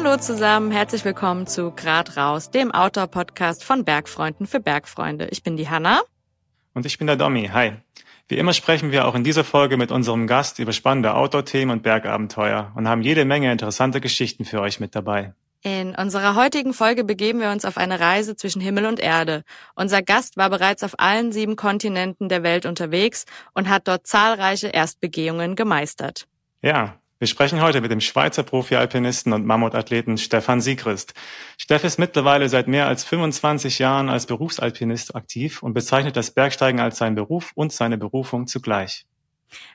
Hallo zusammen, herzlich willkommen zu Grad raus, dem Outdoor-Podcast von Bergfreunden für Bergfreunde. Ich bin die Hanna. Und ich bin der Domi. Hi. Wie immer sprechen wir auch in dieser Folge mit unserem Gast über spannende Outdoor-Themen und Bergabenteuer und haben jede Menge interessante Geschichten für euch mit dabei. In unserer heutigen Folge begeben wir uns auf eine Reise zwischen Himmel und Erde. Unser Gast war bereits auf allen sieben Kontinenten der Welt unterwegs und hat dort zahlreiche Erstbegehungen gemeistert. Ja, wir sprechen heute mit dem Schweizer Profi-Alpinisten und Mammutathleten Stefan Siegrist. Steff ist mittlerweile seit mehr als 25 Jahren als Berufsalpinist aktiv und bezeichnet das Bergsteigen als seinen Beruf und seine Berufung zugleich.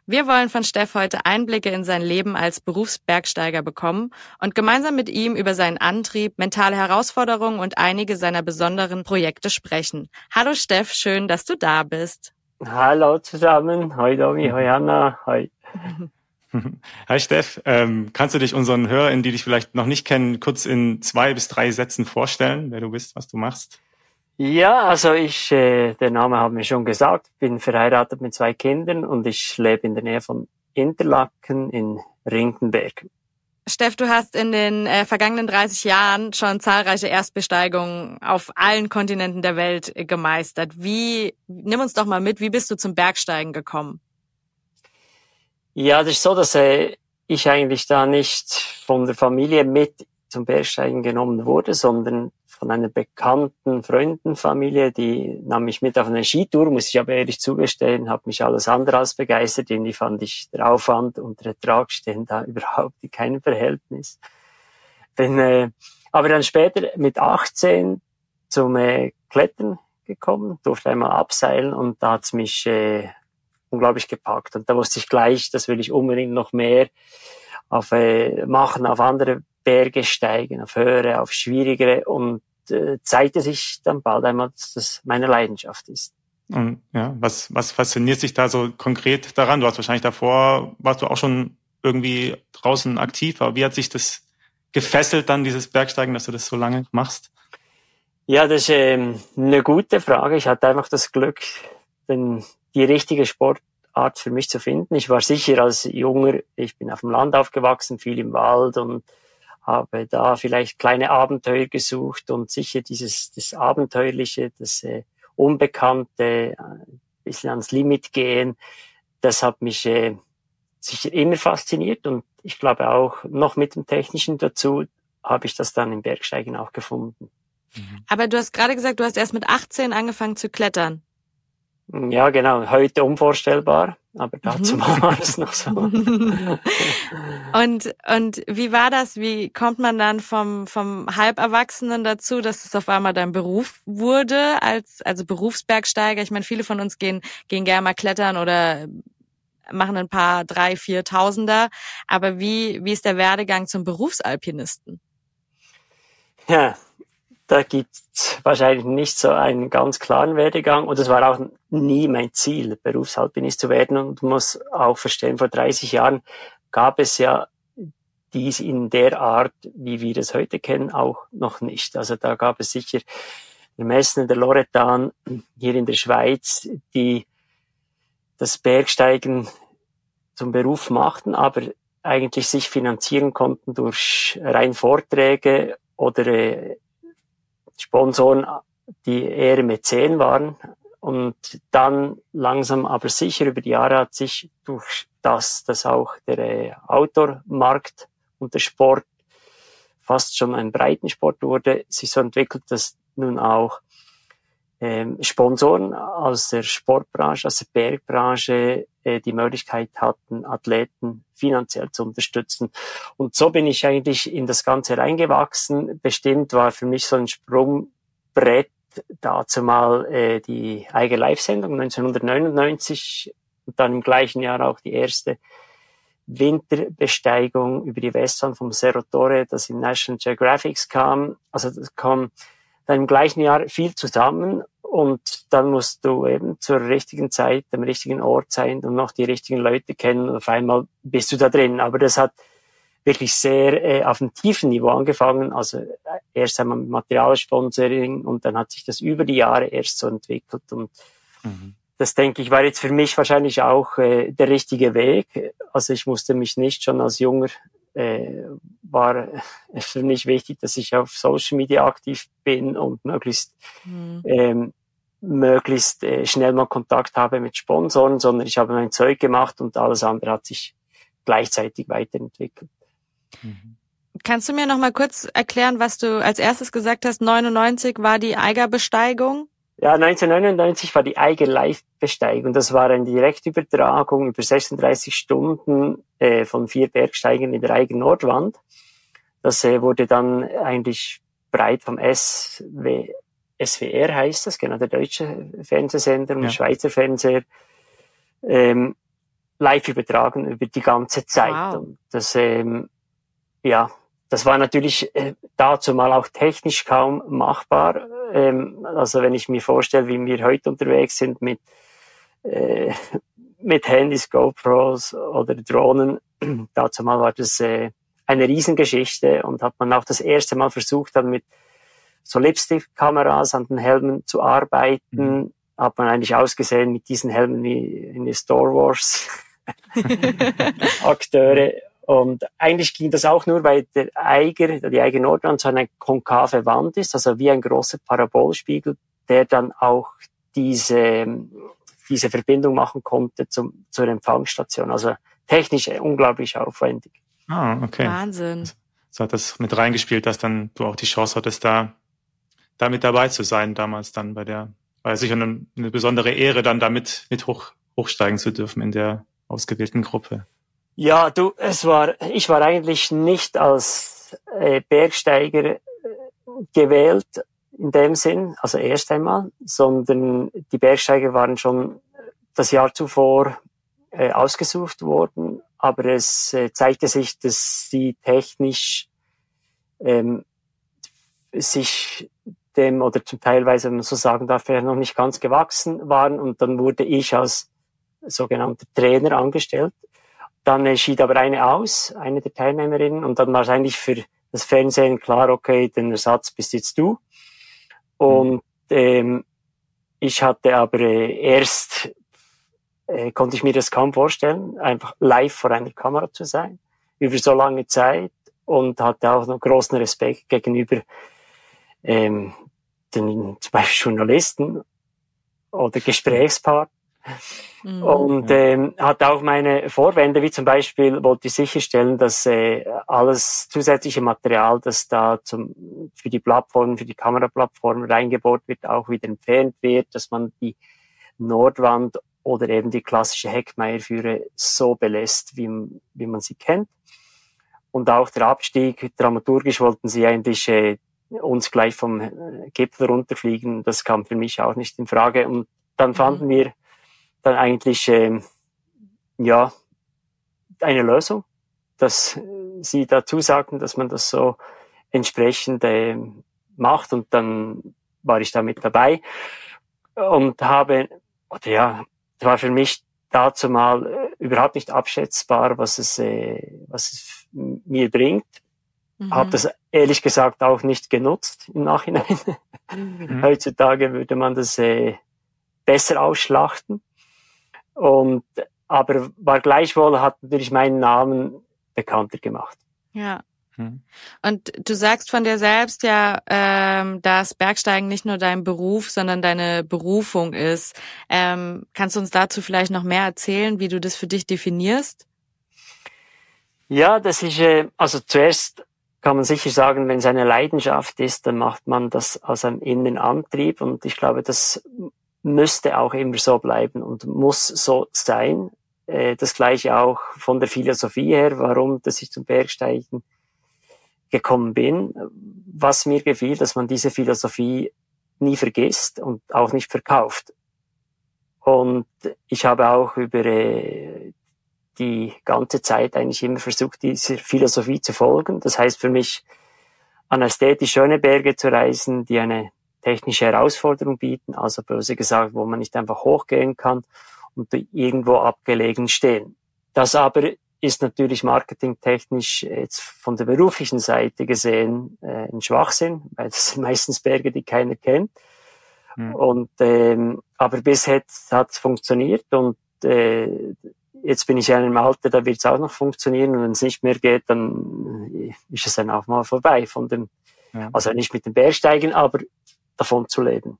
Wir wollen von Steff heute Einblicke in sein Leben als Berufsbergsteiger bekommen und gemeinsam mit ihm über seinen Antrieb, mentale Herausforderungen und einige seiner besonderen Projekte sprechen. Hallo Steff, schön, dass du da bist. Hallo zusammen, hi Domi, hi Anna, hi. Hi Steff, ähm, kannst du dich unseren Hörern, die dich vielleicht noch nicht kennen, kurz in zwei bis drei Sätzen vorstellen, wer du bist, was du machst? Ja, also ich, äh, der Name haben wir schon gesagt, bin verheiratet mit zwei Kindern und ich lebe in der Nähe von Interlaken in Rinkenberg. Steff, du hast in den äh, vergangenen 30 Jahren schon zahlreiche Erstbesteigungen auf allen Kontinenten der Welt äh, gemeistert. Wie, nimm uns doch mal mit, wie bist du zum Bergsteigen gekommen? Ja, das ist so, dass äh, ich eigentlich da nicht von der Familie mit zum Bergsteigen genommen wurde, sondern von einer bekannten Freundenfamilie, die nahm mich mit auf eine Skitour, muss ich aber ehrlich zugestehen, hat mich alles andere als begeistert, irgendwie fand ich der Aufwand und der Ertrag stehen da überhaupt in keinem Verhältnis. Bin, äh, aber dann später mit 18 zum äh, Klettern gekommen, durfte einmal abseilen und da hat's mich äh, unglaublich gepackt. Und da wusste ich gleich, das will ich unbedingt noch mehr auf, äh, machen, auf andere Berge steigen, auf höhere, auf schwierigere und äh, zeigte sich dann bald einmal, dass das meine Leidenschaft ist. Und ja, was, was fasziniert sich da so konkret daran? Du hast wahrscheinlich davor, warst du auch schon irgendwie draußen aktiv, aber wie hat sich das gefesselt dann, dieses Bergsteigen, dass du das so lange machst? Ja, das ist ähm, eine gute Frage. Ich hatte einfach das Glück, den die richtige Sportart für mich zu finden. Ich war sicher als Junger, ich bin auf dem Land aufgewachsen, viel im Wald und habe da vielleicht kleine Abenteuer gesucht und sicher dieses das Abenteuerliche, das äh, Unbekannte, ein äh, bisschen ans Limit gehen, das hat mich äh, sicher immer fasziniert und ich glaube auch noch mit dem Technischen dazu habe ich das dann im Bergsteigen auch gefunden. Aber du hast gerade gesagt, du hast erst mit 18 angefangen zu klettern. Ja, genau. Heute unvorstellbar, aber dazu mhm. war es noch so. und, und wie war das? Wie kommt man dann vom, vom Halberwachsenen dazu, dass es auf einmal dein Beruf wurde, als, also Berufsbergsteiger? Ich meine, viele von uns gehen, gehen gerne mal klettern oder machen ein paar drei, vier Tausender. Aber wie, wie ist der Werdegang zum Berufsalpinisten? Ja, da gibt's wahrscheinlich nicht so einen ganz klaren Werdegang und es war auch nie mein Ziel, Berufsalpinist zu werden und du musst auch verstehen, vor 30 Jahren gab es ja dies in der Art, wie wir es heute kennen, auch noch nicht. Also da gab es sicher die Messen der Loretan hier in der Schweiz, die das Bergsteigen zum Beruf machten, aber eigentlich sich finanzieren konnten durch rein Vorträge oder äh, Sponsoren, die eher Mäzen waren. Und dann langsam aber sicher über die Jahre hat sich durch das, dass auch der äh, Outdoor-Markt und der Sport fast schon ein Breitensport wurde, sich so entwickelt, dass nun auch ähm, Sponsoren aus der Sportbranche, aus der Bergbranche äh, die Möglichkeit hatten, Athleten finanziell zu unterstützen. Und so bin ich eigentlich in das Ganze reingewachsen. Bestimmt war für mich so ein Sprungbrett dazu mal äh, die eigene Live-Sendung 1999 und dann im gleichen Jahr auch die erste Winterbesteigung über die Westwand vom Cerro Torre, das in National Geographic kam. Also das kam dann im gleichen Jahr viel zusammen und dann musst du eben zur richtigen Zeit am richtigen Ort sein und noch die richtigen Leute kennen und auf einmal bist du da drin. Aber das hat wirklich sehr äh, auf einem tiefen Niveau angefangen. Also äh, erst einmal mit Materialsponsoring und dann hat sich das über die Jahre erst so entwickelt. Und mhm. das denke ich war jetzt für mich wahrscheinlich auch äh, der richtige Weg. Also ich musste mich nicht schon als junger äh, war es für mich wichtig, dass ich auf Social Media aktiv bin und möglichst mhm. ähm, möglichst äh, schnell mal Kontakt habe mit Sponsoren, sondern ich habe mein Zeug gemacht und alles andere hat sich gleichzeitig weiterentwickelt. Mhm. Kannst du mir noch mal kurz erklären, was du als erstes gesagt hast? 99 war die Eigerbesteigung? Ja, 1999 war die Eiger Live-Besteigung. Das war eine Direktübertragung über 36 Stunden äh, von vier Bergsteigern in der Eiger Nordwand. Das äh, wurde dann eigentlich breit vom SW, SWR heißt das, genau der deutsche Fernsehsender und ja. Schweizer Fernseher, ähm, live übertragen über die ganze Zeit. Wow. Und das, ähm, ja, das war natürlich äh, dazu mal auch technisch kaum machbar. Ähm, also wenn ich mir vorstelle, wie wir heute unterwegs sind mit, äh, mit Handys, GoPros oder Drohnen, dazu mal war das äh, eine Riesengeschichte und hat man auch das erste Mal versucht, dann mit so Lipstick-Kameras an den Helmen zu arbeiten. Mhm. Hat man eigentlich ausgesehen mit diesen Helmen wie in die Star Wars Akteure. Und eigentlich ging das auch nur, weil der Eiger, die Eiger Nordwand so eine konkave Wand ist, also wie ein großer Parabolspiegel, der dann auch diese, diese Verbindung machen konnte zum, zur Empfangsstation. Also technisch unglaublich aufwendig. Ah, okay. Wahnsinn. So hat das mit reingespielt, dass dann du auch die Chance hattest, da, da mit dabei zu sein, damals dann bei der, war sicher eine, eine besondere Ehre, dann damit mit hoch, hochsteigen zu dürfen in der ausgewählten Gruppe. Ja, du, es war, ich war eigentlich nicht als äh, Bergsteiger äh, gewählt in dem Sinn, also erst einmal, sondern die Bergsteiger waren schon das Jahr zuvor äh, ausgesucht worden, aber es äh, zeigte sich, dass sie technisch ähm, sich dem oder zum Teilweise, wenn man so sagen darf, noch nicht ganz gewachsen waren. Und dann wurde ich als sogenannter Trainer angestellt dann schied aber eine aus, eine der Teilnehmerinnen, und dann war es eigentlich für das Fernsehen klar, okay, den Ersatz bist jetzt du. Und ähm, ich hatte aber äh, erst, äh, konnte ich mir das kaum vorstellen, einfach live vor einer Kamera zu sein, über so lange Zeit und hatte auch noch großen Respekt gegenüber ähm, den zum Beispiel Journalisten oder Gesprächspartnern Mhm. Und ähm, hat auch meine Vorwände, wie zum Beispiel wollte ich sicherstellen, dass äh, alles zusätzliche Material, das da zum, für die Plattform, für die Kameraplattform reingebohrt wird, auch wieder entfernt wird, dass man die Nordwand oder eben die klassische Heckmeierführe so belässt, wie, wie man sie kennt. Und auch der Abstieg, dramaturgisch wollten sie eigentlich äh, uns gleich vom äh, Gipfel runterfliegen. Das kam für mich auch nicht in Frage. Und dann mhm. fanden wir dann eigentlich ähm, ja eine Lösung, dass sie dazu sagten, dass man das so entsprechend äh, macht und dann war ich da mit dabei und habe oder ja, es war für mich dazu mal äh, überhaupt nicht abschätzbar, was es äh, was es mir bringt. Mhm. Habe das ehrlich gesagt auch nicht genutzt im Nachhinein. Mhm. Heutzutage würde man das äh, besser ausschlachten. Und, aber war gleichwohl, hat natürlich meinen Namen bekannter gemacht. Ja. Hm. Und du sagst von dir selbst ja, ähm, dass Bergsteigen nicht nur dein Beruf, sondern deine Berufung ist. Ähm, kannst du uns dazu vielleicht noch mehr erzählen, wie du das für dich definierst? Ja, das ist, äh, also zuerst kann man sicher sagen, wenn es eine Leidenschaft ist, dann macht man das aus einem inneren Antrieb und ich glaube, das müsste auch immer so bleiben und muss so sein. Äh, das gleiche auch von der Philosophie her, warum, dass ich zum Bergsteigen gekommen bin. Was mir gefiel, dass man diese Philosophie nie vergisst und auch nicht verkauft. Und ich habe auch über äh, die ganze Zeit eigentlich immer versucht, dieser Philosophie zu folgen. Das heißt für mich, an ästhetisch schöne Berge zu reisen, die eine technische Herausforderung bieten, also böse gesagt, wo man nicht einfach hochgehen kann und irgendwo abgelegen stehen. Das aber ist natürlich marketingtechnisch jetzt von der beruflichen Seite gesehen äh, ein Schwachsinn, weil das sind meistens Berge, die keiner kennt. Mhm. Und ähm, aber bis jetzt hat es funktioniert und äh, jetzt bin ich ja in einem Alter, da wird es auch noch funktionieren und wenn es nicht mehr geht, dann ist es dann auch mal vorbei von dem, ja. also nicht mit dem Bergsteigen, aber davon zu leben.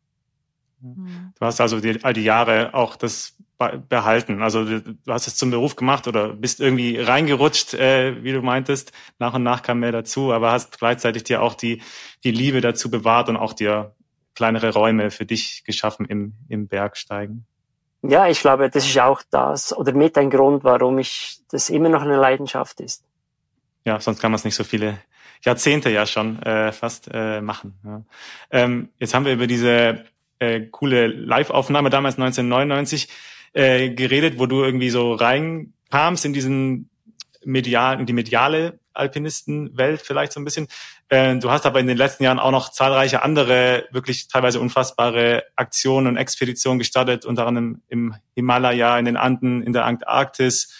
Du hast also die, all die Jahre auch das behalten. Also du hast es zum Beruf gemacht oder bist irgendwie reingerutscht, äh, wie du meintest. Nach und nach kam mehr dazu, aber hast gleichzeitig dir auch die, die Liebe dazu bewahrt und auch dir kleinere Räume für dich geschaffen im, im Bergsteigen. Ja, ich glaube, das ist auch das oder mit ein Grund, warum ich das immer noch eine Leidenschaft ist. Ja, sonst kann man es nicht so viele Jahrzehnte ja schon äh, fast äh, machen. Ja. Ähm, jetzt haben wir über diese äh, coole Live-Aufnahme damals 1999 äh, geredet, wo du irgendwie so reinkamst in diesen medial, in die mediale Alpinistenwelt vielleicht so ein bisschen. Äh, du hast aber in den letzten Jahren auch noch zahlreiche andere, wirklich teilweise unfassbare Aktionen und Expeditionen gestartet, unter anderem im Himalaya, in den Anden, in der Antarktis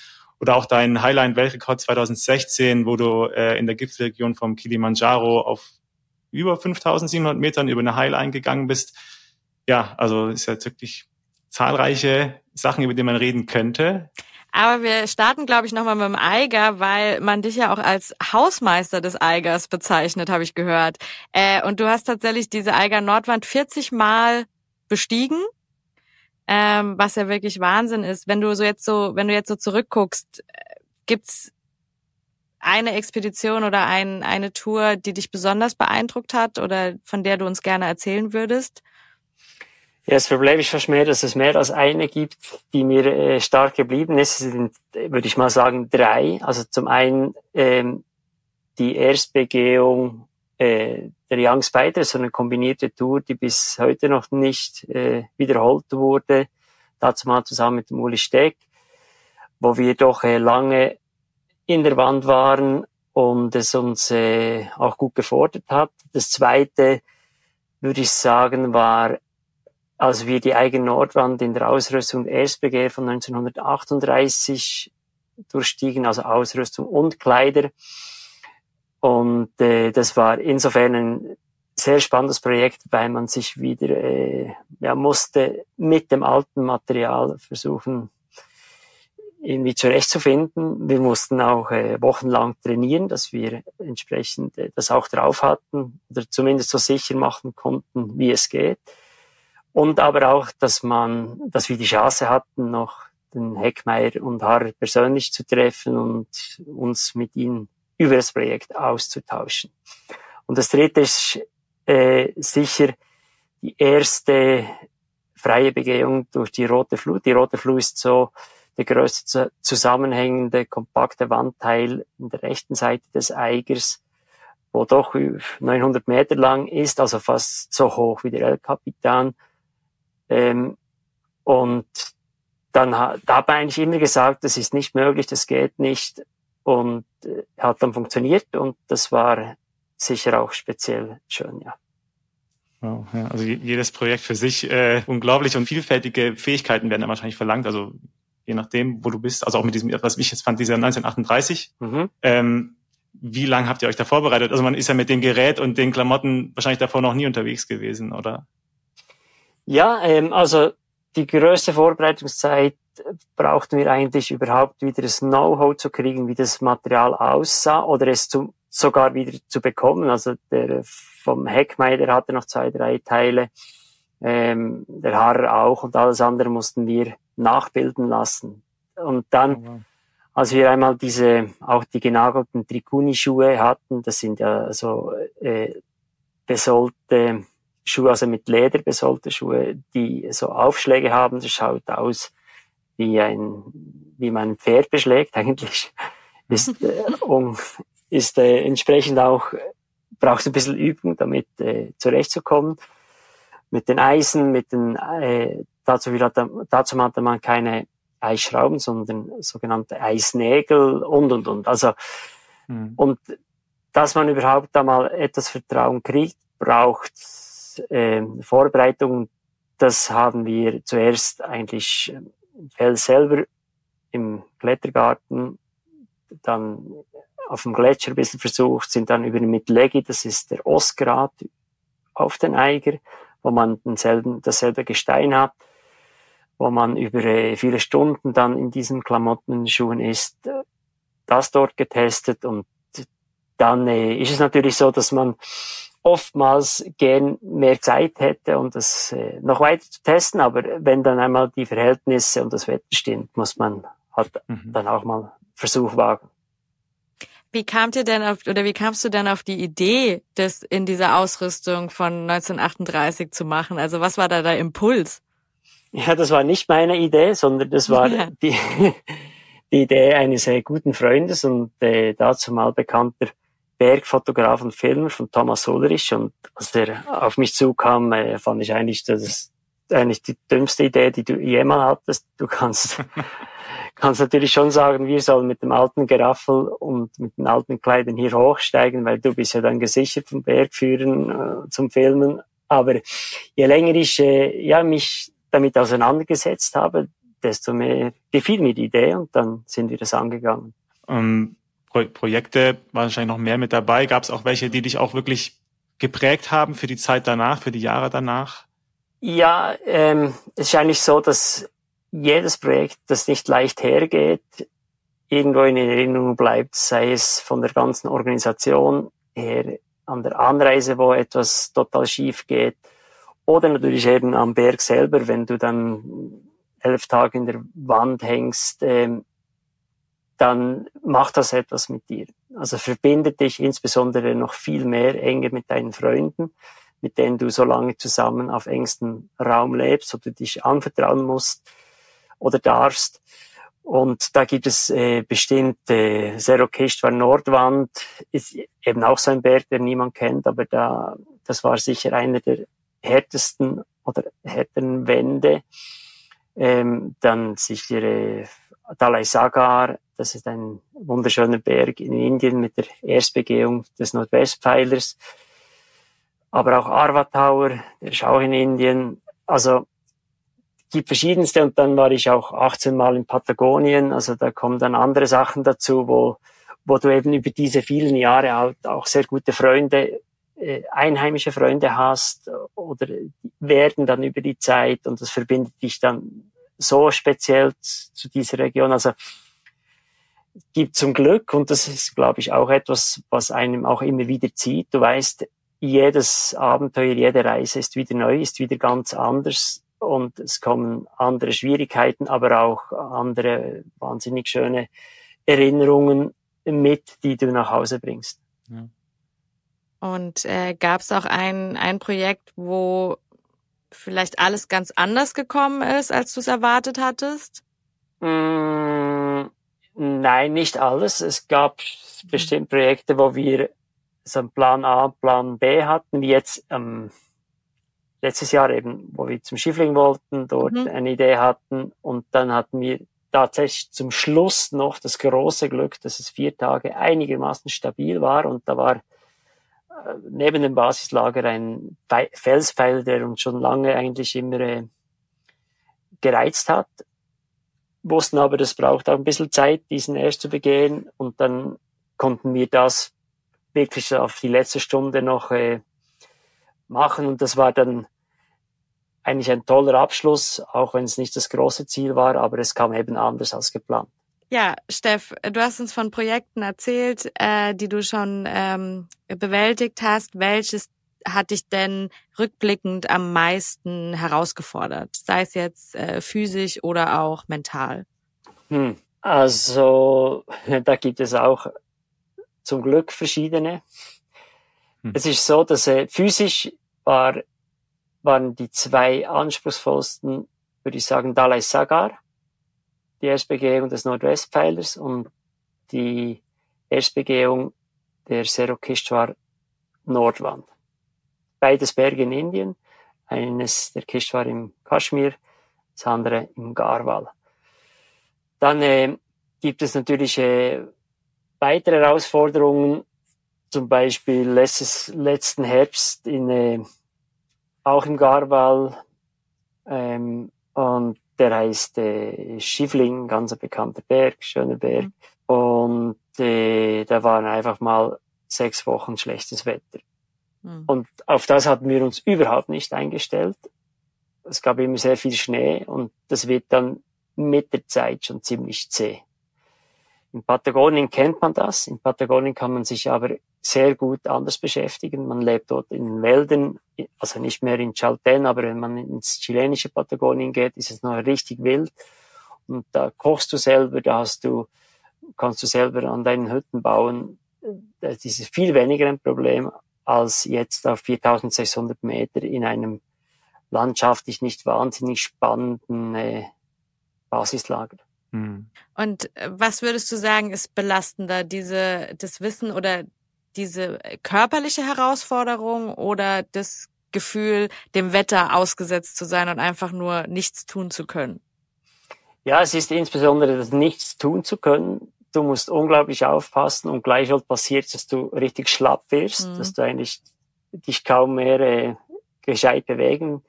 oder auch dein Highline-Weltrekord 2016, wo du äh, in der Gipfelregion vom Kilimanjaro auf über 5700 Metern über eine Highline gegangen bist ja, also ist ja wirklich zahlreiche Sachen, über die man reden könnte. Aber wir starten, glaube ich, nochmal mit dem Eiger, weil man dich ja auch als Hausmeister des Eigers bezeichnet, habe ich gehört. Äh, und du hast tatsächlich diese Eiger Nordwand 40 Mal bestiegen, ähm, was ja wirklich Wahnsinn ist. Wenn du so jetzt so, wenn du jetzt so zurückguckst, äh, gibt's eine Expedition oder ein, eine Tour, die dich besonders beeindruckt hat oder von der du uns gerne erzählen würdest? Ja, das Problem ist fast mehr, dass es mehr als eine gibt, die mir äh, stark geblieben ist. Es sind, würde ich mal sagen, drei. Also zum einen ähm, die Erstbegehung äh, der Young Spider, so eine kombinierte Tour, die bis heute noch nicht äh, wiederholt wurde. Dazu mal zusammen mit dem Uli Steck, wo wir doch äh, lange in der Wand waren und es uns äh, auch gut gefordert hat. Das zweite, würde ich sagen, war als wir die eigene Nordwand in der Ausrüstung SBG von 1938 durchstiegen, also Ausrüstung und Kleider. Und äh, das war insofern ein sehr spannendes Projekt, weil man sich wieder äh, ja, musste mit dem alten Material versuchen, irgendwie zurechtzufinden. Wir mussten auch äh, wochenlang trainieren, dass wir entsprechend äh, das auch drauf hatten oder zumindest so sicher machen konnten, wie es geht. Und aber auch, dass man, dass wir die Chance hatten, noch den Heckmeier und Harrer persönlich zu treffen und uns mit ihnen über das Projekt auszutauschen. Und das dritte ist äh, sicher die erste freie Begehung durch die Rote Flut. Die Rote Flut ist so der größte zusammenhängende, kompakte Wandteil in der rechten Seite des Eigers, wo doch 900 Meter lang ist, also fast so hoch wie der El Capitan ähm, und dann da habe ich immer gesagt, das ist nicht möglich, das geht nicht. Und äh, hat dann funktioniert und das war sicher auch speziell schön, ja. Wow, ja. Also jedes Projekt für sich äh, unglaublich und vielfältige Fähigkeiten werden da wahrscheinlich verlangt. Also je nachdem, wo du bist. Also auch mit diesem, was ich jetzt fand, dieser 1938. Mhm. Ähm, wie lange habt ihr euch da vorbereitet? Also man ist ja mit dem Gerät und den Klamotten wahrscheinlich davor noch nie unterwegs gewesen, oder? Ja, ähm, also die größte Vorbereitungszeit brauchten wir eigentlich überhaupt wieder das Know-how zu kriegen, wie das Material aussah oder es zu, sogar wieder zu bekommen. Also der vom Heckmeier, hatte noch zwei, drei Teile, ähm, der Harrer auch und alles andere mussten wir nachbilden lassen. Und dann, oh, wow. als wir einmal diese, auch die genagelten Trikuni-Schuhe hatten, das sind ja so äh, besolte Schuhe, also mit Leder besohlte Schuhe, die so Aufschläge haben. Das schaut aus wie ein, wie man ein Pferd beschlägt eigentlich. Ist, äh, um, ist äh, entsprechend auch, braucht ein bisschen Übung, damit äh, zurechtzukommen. Mit den Eisen, mit den, äh, dazu, hatte, dazu hatte man keine Eisschrauben, sondern sogenannte Eisnägel und, und, und. Also, mhm. und dass man überhaupt da mal etwas Vertrauen kriegt, braucht äh, Vorbereitung, das haben wir zuerst eigentlich Feld selber im Klettergarten, dann auf dem Gletscher ein bisschen versucht, sind dann über mit Leggy, das ist der Osgrat auf den Eiger, wo man denselben, dasselbe Gestein hat. wo man über äh, viele Stunden dann in diesen Klamotten und Schuhen ist, das dort getestet und dann äh, ist es natürlich so, dass man oftmals gern mehr Zeit hätte, um das äh, noch weiter zu testen, aber wenn dann einmal die Verhältnisse und das Wetter stimmt, muss man halt mhm. dann auch mal Versuch wagen. Wie kamt ihr denn auf, oder wie kamst du denn auf die Idee, das in dieser Ausrüstung von 1938 zu machen? Also was war da der Impuls? Ja, das war nicht meine Idee, sondern das war ja. die, die Idee eines sehr guten Freundes und äh, dazu mal bekannter Bergfotograf und Filmer von Thomas Ulrich und als er auf mich zukam, äh, fand ich eigentlich, das eigentlich die dümmste Idee, die du jemals hattest. Du kannst, kannst natürlich schon sagen, wir sollen mit dem alten Geraffel und mit den alten Kleidern hier hochsteigen, weil du bist ja dann gesichert vom Bergführen äh, zum Filmen. Aber je länger ich äh, ja, mich damit auseinandergesetzt habe, desto mehr gefiel mir die Idee und dann sind wir das angegangen. Um Pro Projekte wahrscheinlich noch mehr mit dabei. Gab es auch welche, die dich auch wirklich geprägt haben für die Zeit danach, für die Jahre danach? Ja, ähm, es ist eigentlich so, dass jedes Projekt, das nicht leicht hergeht, irgendwo in Erinnerung bleibt, sei es von der ganzen Organisation her, an der Anreise, wo etwas total schief geht, oder natürlich eben am Berg selber, wenn du dann elf Tage in der Wand hängst, ähm, dann macht das etwas mit dir. Also verbindet dich insbesondere noch viel mehr enger mit deinen Freunden, mit denen du so lange zusammen auf engstem Raum lebst oder dich anvertrauen musst oder darfst. Und da gibt es äh, bestimmt äh, Serokist war Nordwand, ist eben auch so ein Berg, der niemand kennt, aber da, das war sicher einer der härtesten oder härteren Wände. Ähm, dann sicher äh, Dalai Sagar, das ist ein wunderschöner Berg in Indien mit der Erstbegehung des Nordwestpfeilers. Aber auch Arva Tower, der ist auch in Indien. Also gibt verschiedenste und dann war ich auch 18 Mal in Patagonien. Also da kommen dann andere Sachen dazu, wo, wo du eben über diese vielen Jahre halt auch sehr gute Freunde, äh, einheimische Freunde hast oder werden dann über die Zeit und das verbindet dich dann so speziell zu dieser Region. Also gibt zum Glück, und das ist, glaube ich, auch etwas, was einem auch immer wieder zieht. Du weißt, jedes Abenteuer, jede Reise ist wieder neu, ist wieder ganz anders und es kommen andere Schwierigkeiten, aber auch andere wahnsinnig schöne Erinnerungen mit, die du nach Hause bringst. Ja. Und äh, gab es auch ein, ein Projekt, wo vielleicht alles ganz anders gekommen ist, als du es erwartet hattest? Mm, nein, nicht alles. Es gab bestimmt Projekte, wo wir so einen Plan A, Plan B hatten, wie jetzt ähm, letztes Jahr eben, wo wir zum Schiffling wollten, dort mhm. eine Idee hatten und dann hatten wir tatsächlich zum Schluss noch das große Glück, dass es vier Tage einigermaßen stabil war und da war neben dem Basislager ein Felspfeiler, der uns schon lange eigentlich immer äh, gereizt hat. Wussten aber, das braucht auch ein bisschen Zeit, diesen erst zu begehen. Und dann konnten wir das wirklich auf die letzte Stunde noch äh, machen. Und das war dann eigentlich ein toller Abschluss, auch wenn es nicht das große Ziel war, aber es kam eben anders als geplant. Ja, Steff, du hast uns von Projekten erzählt, äh, die du schon ähm, bewältigt hast. Welches hat dich denn rückblickend am meisten herausgefordert? Sei es jetzt äh, physisch oder auch mental? Hm. Also, da gibt es auch zum Glück verschiedene. Hm. Es ist so, dass äh, physisch war, waren die zwei anspruchsvollsten, würde ich sagen, Dalai Sagar die Erstbegehung des Nordwestpfeilers und die Erstbegehung der Serokishwar Nordwand. Beides Berge in Indien, eines der Kishwar im Kaschmir, das andere im Garwal. Dann äh, gibt es natürlich äh, weitere Herausforderungen, zum Beispiel letztes, letzten Herbst in, äh, auch im Garwal ähm, und der heißt äh, Schiffling, ganz ein bekannter Berg, schöner Berg. Mhm. Und äh, da waren einfach mal sechs Wochen schlechtes Wetter. Mhm. Und auf das hatten wir uns überhaupt nicht eingestellt. es gab immer sehr viel Schnee und das wird dann mit der Zeit schon ziemlich zäh. In Patagonien kennt man das. In Patagonien kann man sich aber sehr gut anders beschäftigen. Man lebt dort in den Wäldern, also nicht mehr in Chalten, aber wenn man ins chilenische Patagonien geht, ist es noch richtig wild. Und da kochst du selber, da hast du, kannst du selber an deinen Hütten bauen. Das ist viel weniger ein Problem als jetzt auf 4600 Meter in einem landschaftlich nicht wahnsinnig spannenden äh, Basislager. Hm. Und äh, was würdest du sagen, ist belastender, diese, das Wissen oder diese körperliche Herausforderung oder das Gefühl, dem Wetter ausgesetzt zu sein und einfach nur nichts tun zu können? Ja, es ist insbesondere das Nichts tun zu können. Du musst unglaublich aufpassen und gleichwohl passiert, dass du richtig schlapp wirst, mhm. dass du eigentlich dich kaum mehr äh, gescheit bewegen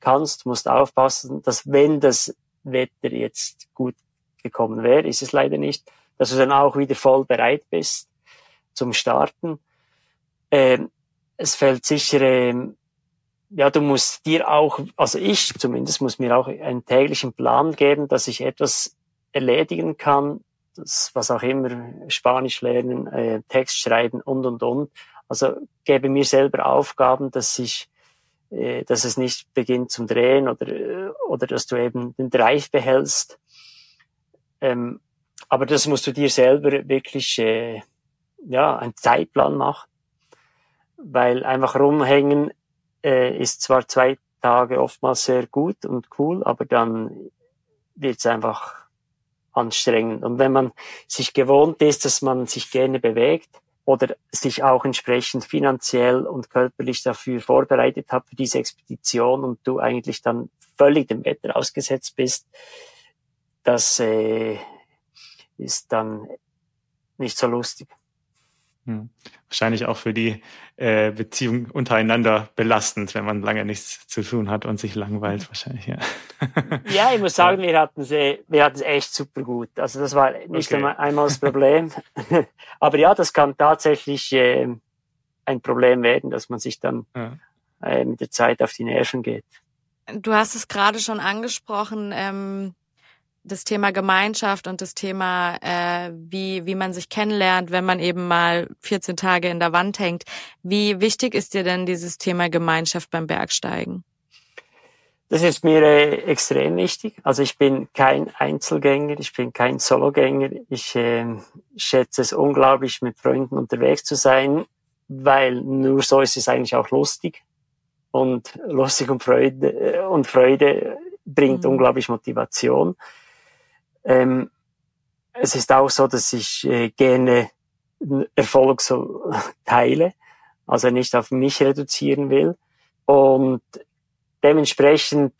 kannst. Du musst aufpassen, dass wenn das Wetter jetzt gut gekommen wäre, ist es leider nicht, dass du dann auch wieder voll bereit bist zum Starten. Ähm, es fällt sicher, ähm, ja, du musst dir auch, also ich zumindest muss mir auch einen täglichen Plan geben, dass ich etwas erledigen kann, das, was auch immer, Spanisch lernen, äh, Text schreiben und, und, und. Also gebe mir selber Aufgaben, dass ich, äh, dass es nicht beginnt zum Drehen oder, äh, oder dass du eben den Drive behältst. Ähm, aber das musst du dir selber wirklich, äh, ja, einen Zeitplan machen, weil einfach rumhängen äh, ist zwar zwei Tage oftmals sehr gut und cool, aber dann wird es einfach anstrengend. Und wenn man sich gewohnt ist, dass man sich gerne bewegt oder sich auch entsprechend finanziell und körperlich dafür vorbereitet hat für diese Expedition und du eigentlich dann völlig dem Wetter ausgesetzt bist, das äh, ist dann nicht so lustig. Hm. Wahrscheinlich auch für die äh, Beziehung untereinander belastend, wenn man lange nichts zu tun hat und sich langweilt, wahrscheinlich, ja. Ja, ich muss sagen, wir hatten es, wir hatten es echt super gut. Also das war nicht okay. einmal das Problem. Aber ja, das kann tatsächlich äh, ein Problem werden, dass man sich dann ja. äh, mit der Zeit auf die Nerven geht. Du hast es gerade schon angesprochen, ähm, das Thema Gemeinschaft und das Thema, äh, wie, wie man sich kennenlernt, wenn man eben mal 14 Tage in der Wand hängt. Wie wichtig ist dir denn dieses Thema Gemeinschaft beim Bergsteigen? Das ist mir äh, extrem wichtig. Also ich bin kein Einzelgänger, ich bin kein Sologänger. Ich äh, schätze es unglaublich, mit Freunden unterwegs zu sein, weil nur so ist es eigentlich auch lustig. Und lustig und Freude, äh, und Freude bringt mhm. unglaublich Motivation. Ähm, es ist auch so, dass ich äh, gerne Erfolg so teile, also nicht auf mich reduzieren will. Und dementsprechend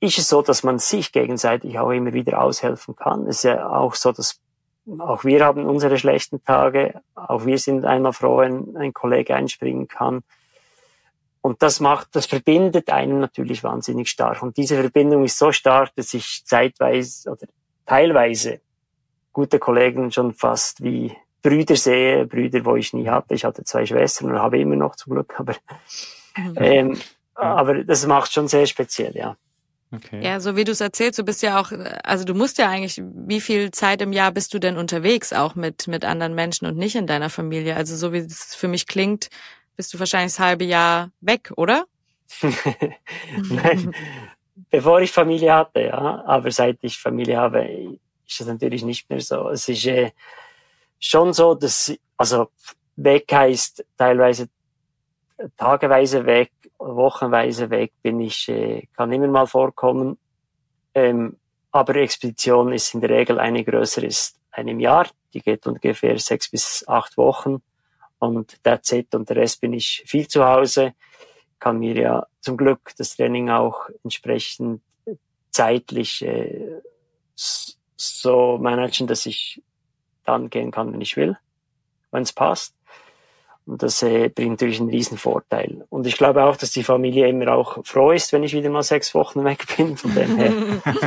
ist es so, dass man sich gegenseitig auch immer wieder aushelfen kann. Es ist ja auch so, dass auch wir haben unsere schlechten Tage, auch wir sind einmal froh, wenn ein Kollege einspringen kann. Und das macht, das verbindet einen natürlich wahnsinnig stark. Und diese Verbindung ist so stark, dass ich zeitweise oder teilweise gute Kollegen schon fast wie Brüder sehe, Brüder, wo ich nie hatte. Ich hatte zwei Schwestern und habe immer noch zum Glück, aber, ähm, aber das macht schon sehr speziell, ja. Okay. Ja, so wie du es erzählst, du bist ja auch, also du musst ja eigentlich, wie viel Zeit im Jahr bist du denn unterwegs, auch mit, mit anderen Menschen und nicht in deiner Familie? Also so wie es für mich klingt, bist du wahrscheinlich das halbe Jahr weg, oder? Nein, bevor ich Familie hatte, ja. Aber seit ich Familie habe, ist das natürlich nicht mehr so. Es ist äh, schon so, dass, also weg heißt teilweise tageweise weg, wochenweise weg bin ich, äh, kann immer mal vorkommen. Ähm, aber Expedition ist in der Regel eine größere, ist einem Jahr. Die geht ungefähr sechs bis acht Wochen. Und that's it. Und der Rest bin ich viel zu Hause kann mir ja zum Glück das Training auch entsprechend zeitlich äh, so managen, dass ich dann gehen kann, wenn ich will, wenn es passt. Und das äh, bringt natürlich einen riesen Vorteil. Und ich glaube auch, dass die Familie immer auch froh ist, wenn ich wieder mal sechs Wochen weg bin. Von dem her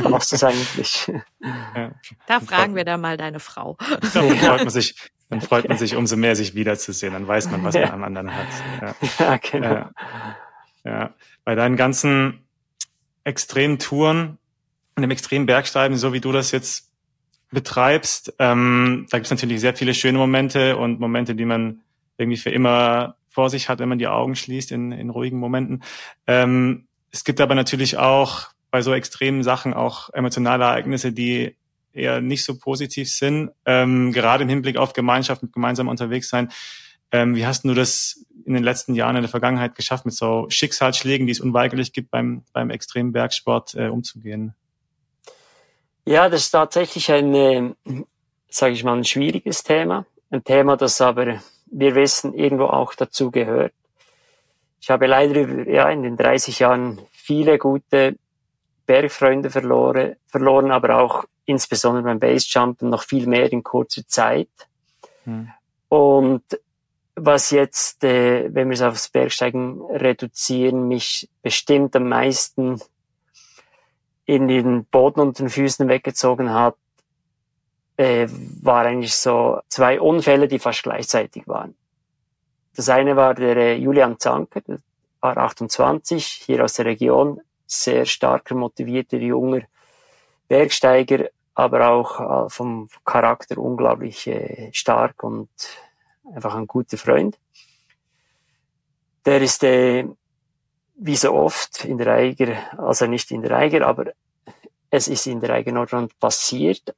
machst du es eigentlich. Ja. Da fragen wir da mal deine Frau. Dann freut man sich, dann freut man sich umso mehr, sich wiederzusehen. Dann weiß man, was man am anderen hat. Ja, ja genau. Ja. Ja, bei deinen ganzen extremen Touren und dem extremen Bergsteigen, so wie du das jetzt betreibst, ähm, da gibt es natürlich sehr viele schöne Momente und Momente, die man irgendwie für immer vor sich hat, wenn man die Augen schließt in, in ruhigen Momenten. Ähm, es gibt aber natürlich auch bei so extremen Sachen auch emotionale Ereignisse, die eher nicht so positiv sind, ähm, gerade im Hinblick auf Gemeinschaft und gemeinsam unterwegs sein. Ähm, wie hast du das in den letzten Jahren in der Vergangenheit geschafft, mit so Schicksalsschlägen, die es unweigerlich gibt beim, beim extremen Bergsport, äh, umzugehen? Ja, das ist tatsächlich ein, äh, sage ich mal, ein schwieriges Thema. Ein Thema, das aber, wir wissen, irgendwo auch dazu gehört. Ich habe leider ja, in den 30 Jahren viele gute Bergfreunde verloren, verloren, aber auch insbesondere beim Basejumpen noch viel mehr in kurzer Zeit. Hm. Und was jetzt, äh, wenn wir es aufs Bergsteigen reduzieren, mich bestimmt am meisten in den Boden unter den Füßen weggezogen hat, äh, war eigentlich so zwei Unfälle, die fast gleichzeitig waren. Das eine war der äh, Julian Zanker, der war 28, hier aus der Region, sehr starker, motivierter, junger Bergsteiger, aber auch äh, vom Charakter unglaublich äh, stark und einfach ein guter Freund. Der ist äh, wie so oft in der Eiger, also nicht in der Eiger, aber es ist in der Eiger Nordrand passiert,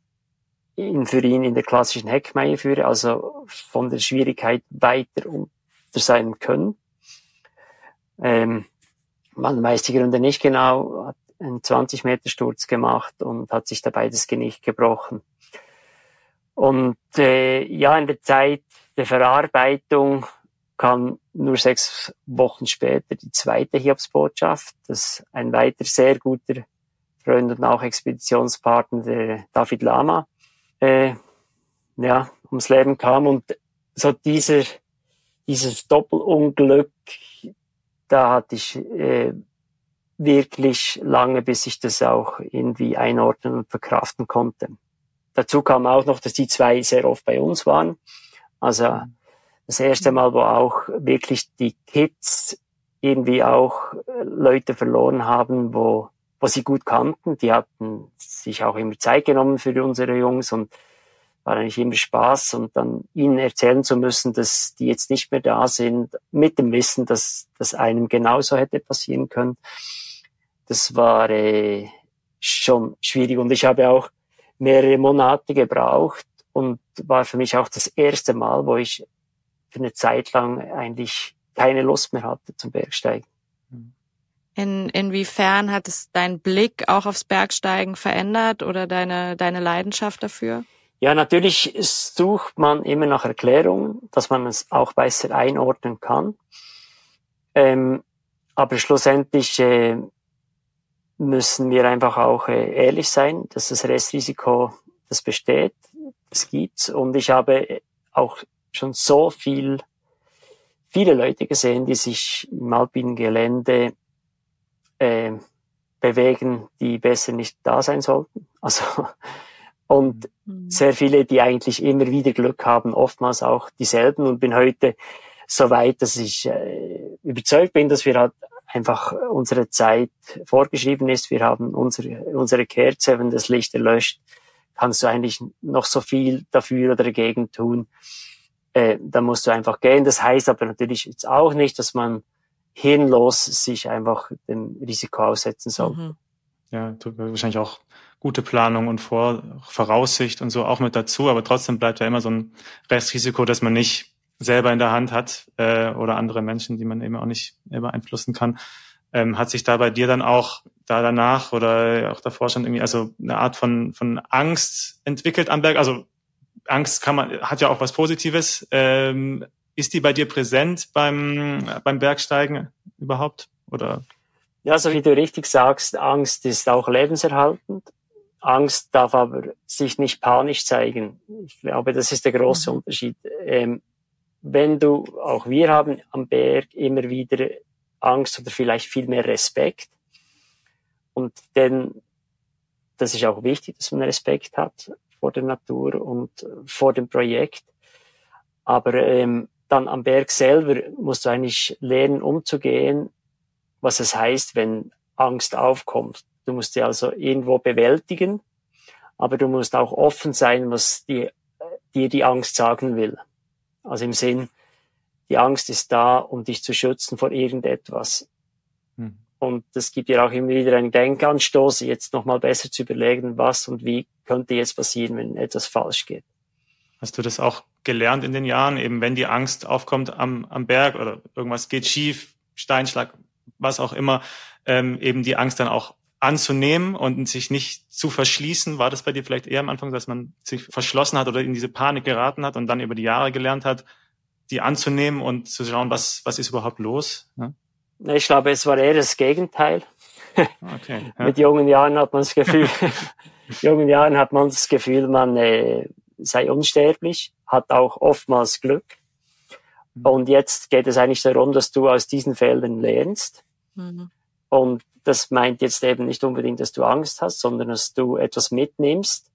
in, für ihn in der klassischen Heckmeierführe, also von der Schwierigkeit weiter unter sein Können. Ähm, man weiß die Gründe nicht genau, hat einen 20 Meter Sturz gemacht und hat sich dabei das Genick gebrochen. Und äh, ja, in der Zeit der Verarbeitung kam nur sechs Wochen später die zweite Hiobsbotschaft, dass ein weiter sehr guter Freund und auch Expeditionspartner, der David Lama, äh, ja, ums Leben kam. Und so dieser, dieses Doppelunglück, da hatte ich äh, wirklich lange, bis ich das auch irgendwie einordnen und verkraften konnte. Dazu kam auch noch, dass die zwei sehr oft bei uns waren. Also das erste Mal, wo auch wirklich die Kids irgendwie auch Leute verloren haben, wo, wo sie gut kannten. Die hatten sich auch immer Zeit genommen für unsere Jungs und war eigentlich immer Spaß und dann ihnen erzählen zu müssen, dass die jetzt nicht mehr da sind, mit dem Wissen, dass das einem genauso hätte passieren können das war äh, schon schwierig. Und ich habe auch mehrere Monate gebraucht und war für mich auch das erste Mal, wo ich für eine Zeit lang eigentlich keine Lust mehr hatte zum Bergsteigen. In, inwiefern hat es dein Blick auch aufs Bergsteigen verändert oder deine, deine Leidenschaft dafür? Ja, natürlich sucht man immer nach Erklärungen, dass man es auch besser einordnen kann. Ähm, aber schlussendlich äh, müssen wir einfach auch äh, ehrlich sein, dass das Restrisiko, das besteht, das gibt's. Und ich habe auch schon so viel, viele Leute gesehen, die sich im alpinen Gelände äh, bewegen, die besser nicht da sein sollten. Also und mhm. sehr viele, die eigentlich immer wieder Glück haben, oftmals auch dieselben. Und bin heute so weit, dass ich äh, überzeugt bin, dass wir halt einfach unsere Zeit vorgeschrieben ist. Wir haben unsere, unsere Kerze, wenn das Licht erlöscht, kannst du eigentlich noch so viel dafür oder dagegen tun. Äh, da musst du einfach gehen. Das heißt aber natürlich jetzt auch nicht, dass man hirnlos sich einfach dem Risiko aussetzen soll. Mhm. Ja, wahrscheinlich auch gute Planung und Vor Voraussicht und so auch mit dazu, aber trotzdem bleibt ja immer so ein Restrisiko, dass man nicht selber in der Hand hat äh, oder andere Menschen, die man eben auch nicht beeinflussen kann. Ähm, hat sich da bei dir dann auch da danach oder auch davor schon irgendwie also eine Art von von Angst entwickelt am Berg? Also Angst kann man hat ja auch was Positives. Ähm, ist die bei dir präsent beim beim Bergsteigen überhaupt oder? Ja, so wie du richtig sagst, Angst ist auch lebenserhaltend. Angst darf aber sich nicht panisch zeigen. Ich glaube, das ist der große mhm. Unterschied. Ähm, wenn du, auch wir haben am Berg immer wieder Angst oder vielleicht viel mehr Respekt. Und denn das ist auch wichtig, dass man Respekt hat vor der Natur und vor dem Projekt. Aber ähm, dann am Berg selber musst du eigentlich lernen, umzugehen, was es heißt, wenn Angst aufkommt. Du musst sie also irgendwo bewältigen, aber du musst auch offen sein, was dir, dir die Angst sagen will. Also im Sinn, die Angst ist da, um dich zu schützen vor irgendetwas. Hm. Und das gibt dir auch immer wieder einen Denkanstoß, jetzt nochmal besser zu überlegen, was und wie könnte jetzt passieren, wenn etwas falsch geht. Hast du das auch gelernt in den Jahren, eben wenn die Angst aufkommt am, am Berg oder irgendwas geht schief, Steinschlag, was auch immer, ähm, eben die Angst dann auch anzunehmen und sich nicht zu verschließen? War das bei dir vielleicht eher am Anfang, dass man sich verschlossen hat oder in diese Panik geraten hat und dann über die Jahre gelernt hat, die anzunehmen und zu schauen, was, was ist überhaupt los? Ja? Ich glaube, es war eher das Gegenteil. Okay, ja. Mit jungen Jahren hat man das Gefühl, jungen Jahren hat man das Gefühl, man äh, sei unsterblich, hat auch oftmals Glück. Mhm. Und jetzt geht es eigentlich darum, dass du aus diesen Feldern lernst. Mhm. Und das meint jetzt eben nicht unbedingt, dass du Angst hast, sondern dass du etwas mitnimmst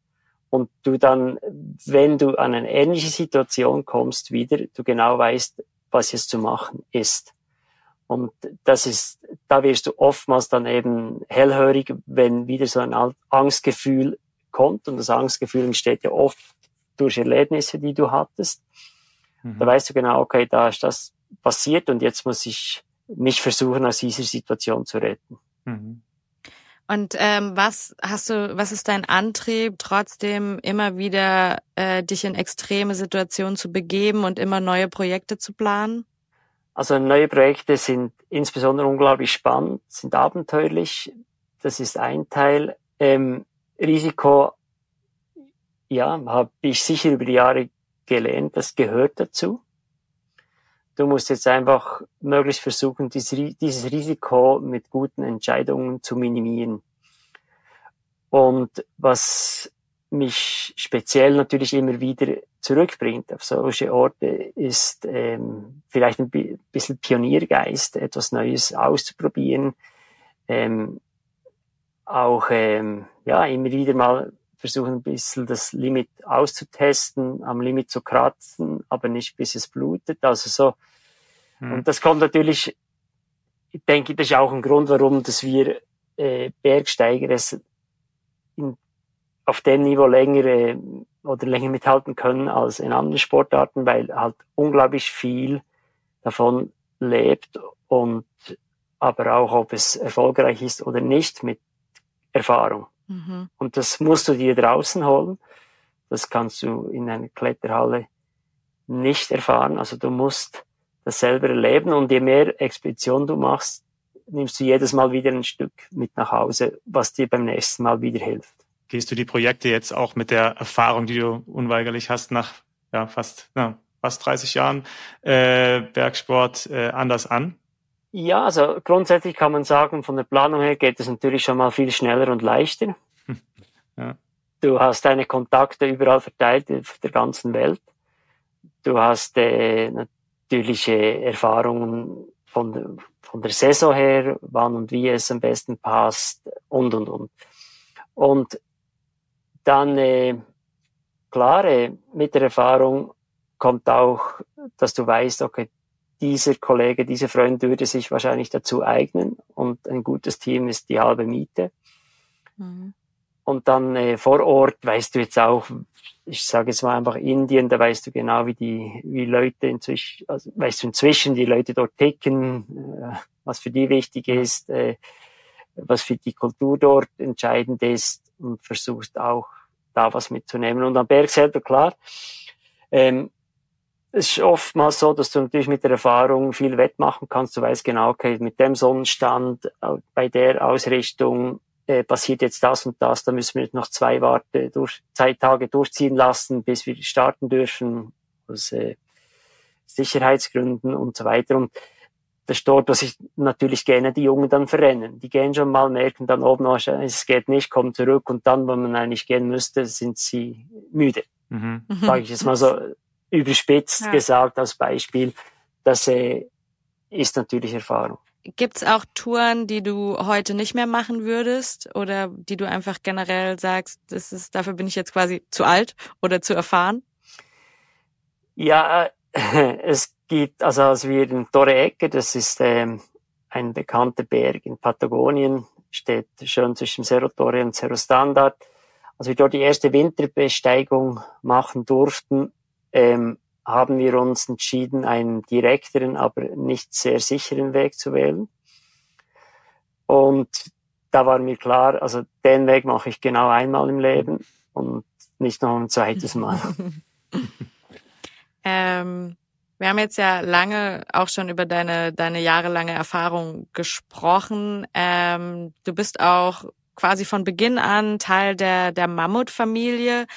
und du dann, wenn du an eine ähnliche Situation kommst, wieder, du genau weißt, was jetzt zu machen ist. Und das ist, da wirst du oftmals dann eben hellhörig, wenn wieder so ein Angstgefühl kommt. Und das Angstgefühl entsteht ja oft durch Erlebnisse, die du hattest. Mhm. Da weißt du genau, okay, da ist das passiert und jetzt muss ich mich versuchen, aus dieser Situation zu retten. Mhm. Und ähm, was hast du, was ist dein Antrieb, trotzdem immer wieder äh, dich in extreme Situationen zu begeben und immer neue Projekte zu planen? Also neue Projekte sind insbesondere unglaublich spannend, sind abenteuerlich. Das ist ein Teil. Ähm, Risiko ja, habe ich sicher über die Jahre gelernt, das gehört dazu. Du musst jetzt einfach möglichst versuchen, dieses Risiko mit guten Entscheidungen zu minimieren. Und was mich speziell natürlich immer wieder zurückbringt auf solche Orte, ist ähm, vielleicht ein bisschen Pioniergeist, etwas Neues auszuprobieren, ähm, auch ähm, ja immer wieder mal versuchen ein bisschen das Limit auszutesten, am Limit zu kratzen, aber nicht bis es blutet. Also so. Hm. Und das kommt natürlich, ich denke, das ist auch ein Grund, warum, dass wir äh, Bergsteiger es in, auf dem Niveau länger äh, oder länger mithalten können als in anderen Sportarten, weil halt unglaublich viel davon lebt und aber auch, ob es erfolgreich ist oder nicht, mit Erfahrung. Mhm. Und das musst du dir draußen holen. Das kannst du in einer Kletterhalle nicht erfahren. Also du musst das selber erleben und je mehr Expedition du machst, nimmst du jedes Mal wieder ein Stück mit nach Hause, was dir beim nächsten Mal wieder hilft. Gehst du die Projekte jetzt auch mit der Erfahrung, die du unweigerlich hast, nach ja, fast, ja, fast 30 Jahren äh, Bergsport äh, anders an? Ja, also grundsätzlich kann man sagen, von der Planung her geht es natürlich schon mal viel schneller und leichter. Ja. Du hast deine Kontakte überall verteilt auf der ganzen Welt. Du hast äh, natürliche Erfahrungen von, der, von der Saison her, wann und wie es am besten passt und, und, und. Und dann, äh, klar, äh, mit der Erfahrung kommt auch, dass du weißt, okay, dieser Kollege, dieser Freund würde sich wahrscheinlich dazu eignen und ein gutes Team ist die halbe Miete. Mhm. Und dann äh, vor Ort weißt du jetzt auch, ich sage jetzt mal einfach Indien, da weißt du genau, wie die wie Leute inzwischen, also weißt du inzwischen, die Leute dort ticken, äh, was für die wichtig ist, äh, was für die Kultur dort entscheidend ist und versuchst auch da was mitzunehmen. Und am Berg selber, klar, ähm, es ist oftmals so, dass du natürlich mit der Erfahrung viel wettmachen kannst. Du weißt genau, okay, mit dem Sonnenstand, bei der Ausrichtung äh, passiert jetzt das und das. Da müssen wir noch zwei Warte durch, zwei Tage durchziehen lassen, bis wir starten dürfen, aus äh, Sicherheitsgründen und so weiter. Und das ist dort, dass ich natürlich gerne die Jungen dann verrennen. Die gehen schon mal, merken dann oben, oh, es geht nicht, kommen zurück und dann, wenn man eigentlich gehen müsste, sind sie müde. Mhm. Sage ich jetzt mal so überspitzt ja. gesagt als Beispiel. Das äh, ist natürlich Erfahrung. Gibt's auch Touren, die du heute nicht mehr machen würdest oder die du einfach generell sagst, das ist, dafür bin ich jetzt quasi zu alt oder zu erfahren? Ja, äh, es gibt, also als wir in Torre Ecke, das ist ähm, ein bekannter Berg in Patagonien, steht schön zwischen Serotoria und Serostandard. Als wir dort die erste Winterbesteigung machen durften, ähm, haben wir uns entschieden, einen direkteren, aber nicht sehr sicheren Weg zu wählen. Und da war mir klar, also den Weg mache ich genau einmal im Leben und nicht noch ein zweites Mal. ähm, wir haben jetzt ja lange auch schon über deine, deine jahrelange Erfahrung gesprochen. Ähm, du bist auch quasi von Beginn an Teil der, der Mammutfamilie.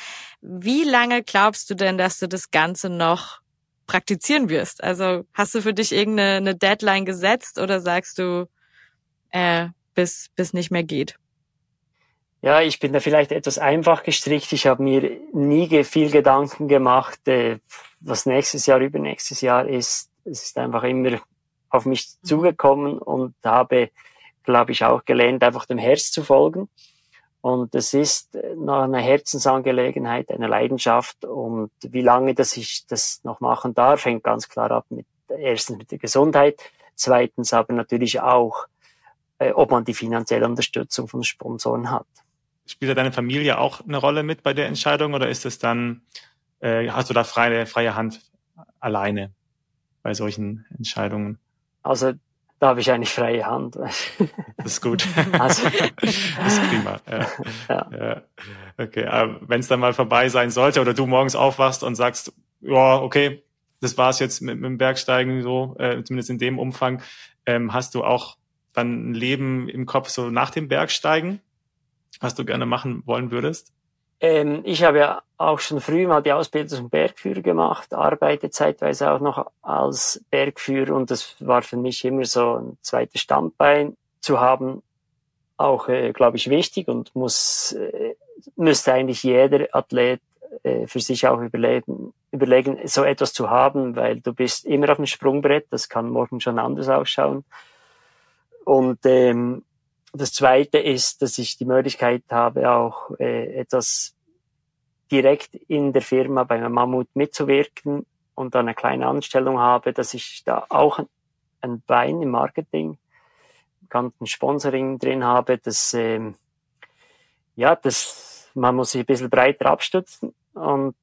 Wie lange glaubst du denn, dass du das Ganze noch praktizieren wirst? Also hast du für dich irgendeine eine Deadline gesetzt oder sagst du, äh, bis, bis nicht mehr geht? Ja, ich bin da vielleicht etwas einfach gestrickt. Ich habe mir nie viel Gedanken gemacht, äh, was nächstes Jahr, übernächstes Jahr ist. Es ist einfach immer auf mich mhm. zugekommen und habe glaube ich, auch gelernt, einfach dem Herz zu folgen. Und es ist noch eine Herzensangelegenheit, eine Leidenschaft. Und wie lange dass ich das noch machen darf, hängt ganz klar ab mit erstens mit der Gesundheit, zweitens aber natürlich auch, äh, ob man die finanzielle Unterstützung von Sponsoren hat. Spielt da deine Familie auch eine Rolle mit bei der Entscheidung oder ist es dann, äh, hast du da freie, freie Hand alleine bei solchen Entscheidungen? Also da habe ich eigentlich freie Hand. Das ist gut. Also, das ist prima. Ja. Ja. ja. Okay, wenn es dann mal vorbei sein sollte oder du morgens aufwachst und sagst, ja, okay, das war's jetzt mit, mit dem Bergsteigen so, äh, zumindest in dem Umfang, ähm, hast du auch dann ein Leben im Kopf so nach dem Bergsteigen, was du gerne machen wollen würdest? Ähm, ich habe ja auch schon früh mal die Ausbildung zum Bergführer gemacht, arbeite zeitweise auch noch als Bergführer und das war für mich immer so ein zweites Standbein zu haben, auch, äh, glaube ich, wichtig und muss, äh, müsste eigentlich jeder Athlet äh, für sich auch überlegen, überlegen, so etwas zu haben, weil du bist immer auf dem Sprungbrett, das kann morgen schon anders ausschauen. Und ähm, das Zweite ist, dass ich die Möglichkeit habe, auch äh, etwas direkt in der Firma bei Mammut mitzuwirken und eine kleine Anstellung habe, dass ich da auch ein Bein im Marketing, ganz ein Sponsoring drin habe, dass ähm, ja, das man muss sich ein bisschen breiter abstützen. Und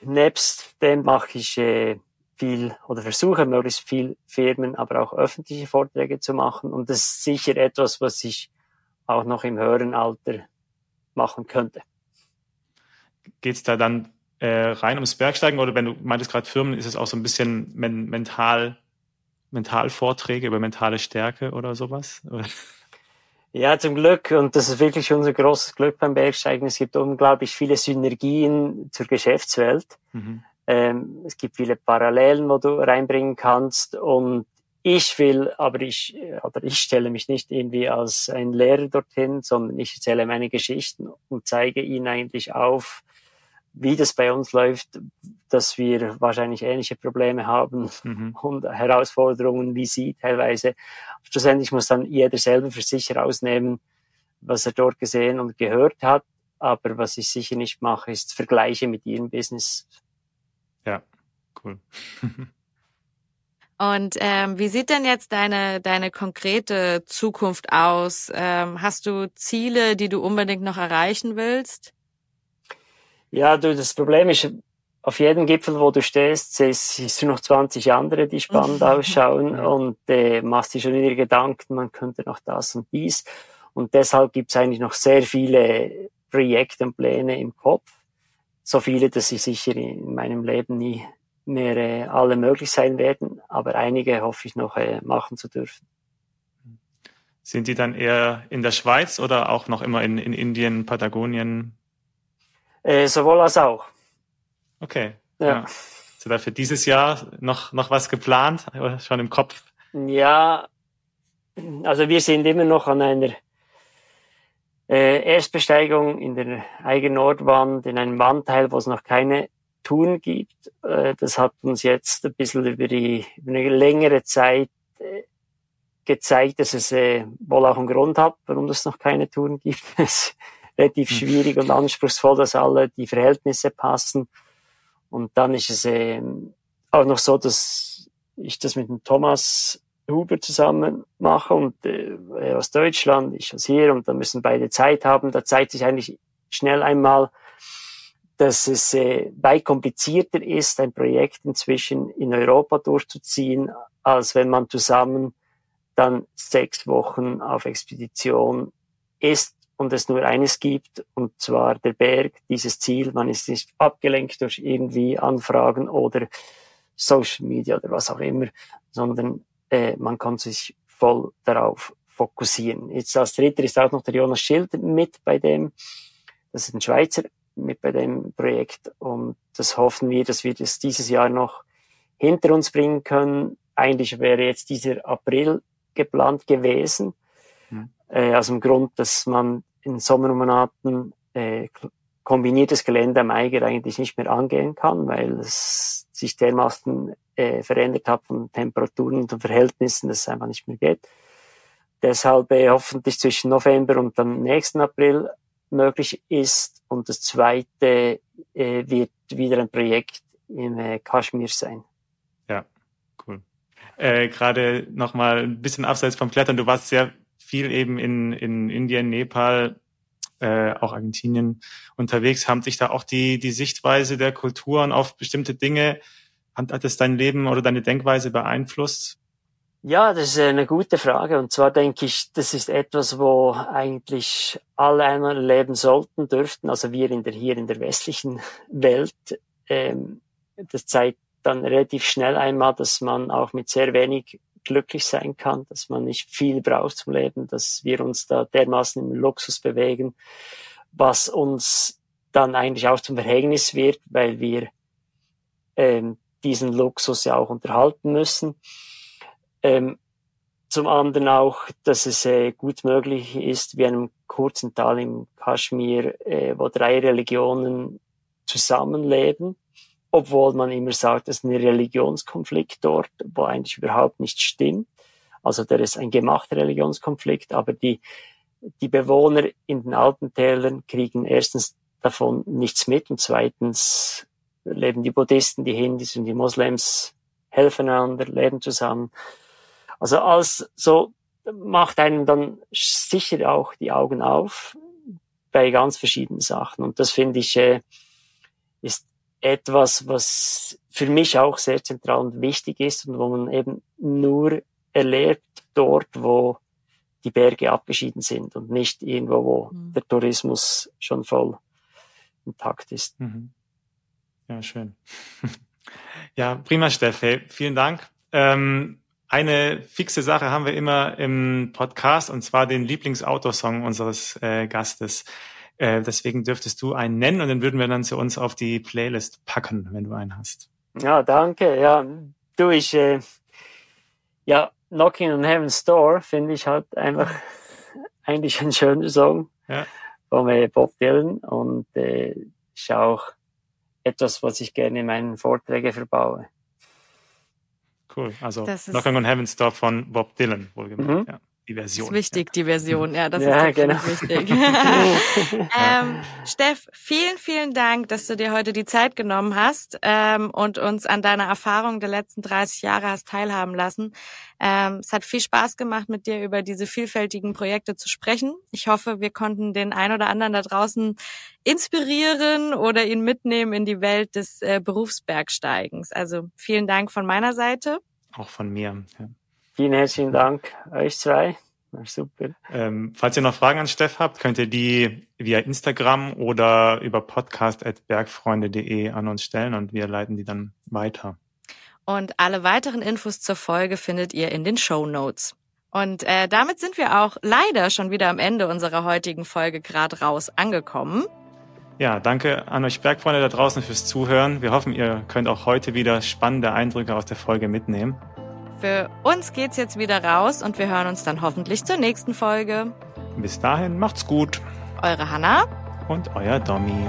nebst dem mache ich äh, viel oder versuche möglichst viel Firmen, aber auch öffentliche Vorträge zu machen. Und das ist sicher etwas, was ich auch noch im höheren Alter machen könnte. Geht es da dann äh, rein ums Bergsteigen oder wenn du meintest gerade Firmen, ist es auch so ein bisschen men mental, Mentalvorträge über mentale Stärke oder sowas? Ja, zum Glück. Und das ist wirklich unser großes Glück beim Bergsteigen. Es gibt unglaublich viele Synergien zur Geschäftswelt. Mhm. Ähm, es gibt viele Parallelen, wo du reinbringen kannst. Und ich will, aber ich, oder ich stelle mich nicht irgendwie als ein Lehrer dorthin, sondern ich erzähle meine Geschichten und zeige ihnen eigentlich auf, wie das bei uns läuft, dass wir wahrscheinlich ähnliche Probleme haben mhm. und Herausforderungen wie sie teilweise. Schlussendlich muss dann jeder selber für sich herausnehmen, was er dort gesehen und gehört hat. Aber was ich sicher nicht mache, ist Vergleiche mit ihrem Business ja, cool. Und ähm, wie sieht denn jetzt deine deine konkrete Zukunft aus? Ähm, hast du Ziele, die du unbedingt noch erreichen willst? Ja, du, das Problem ist, auf jedem Gipfel, wo du stehst, siehst du noch 20 andere, die spannend ausschauen und äh, machst dir schon wieder Gedanken, man könnte noch das und dies. Und deshalb gibt es eigentlich noch sehr viele Projekte und Pläne im Kopf so viele, dass sie sicher in meinem Leben nie mehr äh, alle möglich sein werden, aber einige hoffe ich noch äh, machen zu dürfen. Sind die dann eher in der Schweiz oder auch noch immer in, in Indien, Patagonien? Äh, sowohl als auch. Okay. Ja. ja. Ist da für dieses Jahr noch, noch was geplant, schon im Kopf? Ja, also wir sind immer noch an einer äh, Erstbesteigung in der eigenen Nordwand, in einem Wandteil, wo es noch keine Touren gibt. Äh, das hat uns jetzt ein bisschen über, die, über eine längere Zeit äh, gezeigt, dass es äh, wohl auch einen Grund hat, warum es noch keine Touren gibt. es ist relativ hm. schwierig und anspruchsvoll, dass alle die Verhältnisse passen. Und dann ist es äh, auch noch so, dass ich das mit dem Thomas Huber zusammen machen und äh, er aus Deutschland, ich aus hier und dann müssen beide Zeit haben. Da zeigt sich eigentlich schnell einmal, dass es äh, weit komplizierter ist, ein Projekt inzwischen in Europa durchzuziehen, als wenn man zusammen dann sechs Wochen auf Expedition ist und es nur eines gibt, und zwar der Berg, dieses Ziel. Man ist nicht abgelenkt durch irgendwie Anfragen oder Social Media oder was auch immer, sondern äh, man kann sich voll darauf fokussieren. Jetzt als dritter ist auch noch der Jonas Schild mit bei dem, das ist ein Schweizer, mit bei dem Projekt und das hoffen wir, dass wir das dieses Jahr noch hinter uns bringen können. Eigentlich wäre jetzt dieser April geplant gewesen, mhm. äh, aus dem Grund, dass man in Sommermonaten äh, kombiniertes Gelände am Eiger eigentlich nicht mehr angehen kann, weil es sich dermaßen äh, verändert hat von Temperaturen und Verhältnissen, dass es einfach nicht mehr geht. Deshalb äh, hoffentlich zwischen November und dann nächsten April möglich ist. Und das zweite äh, wird wieder ein Projekt in äh, Kaschmir sein. Ja, cool. Äh, Gerade nochmal ein bisschen abseits vom Klettern. Du warst sehr viel eben in, in Indien, Nepal, äh, auch Argentinien unterwegs. Haben sich da auch die, die Sichtweise der Kulturen auf bestimmte Dinge hat, es dein Leben oder deine Denkweise beeinflusst? Ja, das ist eine gute Frage. Und zwar denke ich, das ist etwas, wo eigentlich alle einmal leben sollten, dürften. Also wir in der, hier in der westlichen Welt. Ähm, das zeigt dann relativ schnell einmal, dass man auch mit sehr wenig glücklich sein kann, dass man nicht viel braucht zum Leben, dass wir uns da dermaßen im Luxus bewegen, was uns dann eigentlich auch zum Verhängnis wird, weil wir ähm, diesen Luxus ja auch unterhalten müssen. Ähm, zum anderen auch, dass es äh, gut möglich ist, wie einem kurzen Tal im Kaschmir, äh, wo drei Religionen zusammenleben, obwohl man immer sagt, es ist ein Religionskonflikt dort, wo eigentlich überhaupt nicht stimmt. Also der ist ein gemachter Religionskonflikt, aber die, die Bewohner in den Alpentälern kriegen erstens davon nichts mit und zweitens leben die Buddhisten, die Hindus und die Moslems helfen einander, leben zusammen. Also alles so macht einem dann sicher auch die Augen auf bei ganz verschiedenen Sachen. Und das finde ich äh, ist etwas, was für mich auch sehr zentral und wichtig ist und wo man eben nur erlebt dort, wo die Berge abgeschieden sind und nicht irgendwo, wo mhm. der Tourismus schon voll intakt ist. Mhm. Ja, schön. ja, prima, Steffi. Vielen Dank. Ähm, eine fixe Sache haben wir immer im Podcast und zwar den Lieblingsautosong unseres äh, Gastes. Äh, deswegen dürftest du einen nennen und den würden wir dann zu uns auf die Playlist packen, wenn du einen hast. Ja, danke. Ja, du, ich, äh, ja, Knocking on Heaven's Door finde ich halt einfach eigentlich ein schöner Song ja. von äh, Bob Dylan und äh, ist auch etwas, was ich gerne in meinen Vorträgen verbaue. Cool. Also Knocking on Heaven's Door von Bob Dylan, wohlgemerkt. Mhm. Ja die Version. Das ist wichtig, ja. die Version, ja, das ja, ist genau. wichtig. ähm, Steff, vielen, vielen Dank, dass du dir heute die Zeit genommen hast ähm, und uns an deiner Erfahrung der letzten 30 Jahre hast teilhaben lassen. Ähm, es hat viel Spaß gemacht, mit dir über diese vielfältigen Projekte zu sprechen. Ich hoffe, wir konnten den ein oder anderen da draußen inspirieren oder ihn mitnehmen in die Welt des äh, Berufsbergsteigens. Also vielen Dank von meiner Seite. Auch von mir. Ja. Vielen herzlichen Dank euch zwei. Super. Ähm, falls ihr noch Fragen an Steff habt, könnt ihr die via Instagram oder über podcast.bergfreunde.de an uns stellen und wir leiten die dann weiter. Und alle weiteren Infos zur Folge findet ihr in den Show Notes. Und äh, damit sind wir auch leider schon wieder am Ende unserer heutigen Folge gerade raus angekommen. Ja, danke an euch Bergfreunde da draußen fürs Zuhören. Wir hoffen, ihr könnt auch heute wieder spannende Eindrücke aus der Folge mitnehmen. Für uns geht's jetzt wieder raus und wir hören uns dann hoffentlich zur nächsten Folge. Bis dahin, macht's gut. Eure Hanna und euer Domi.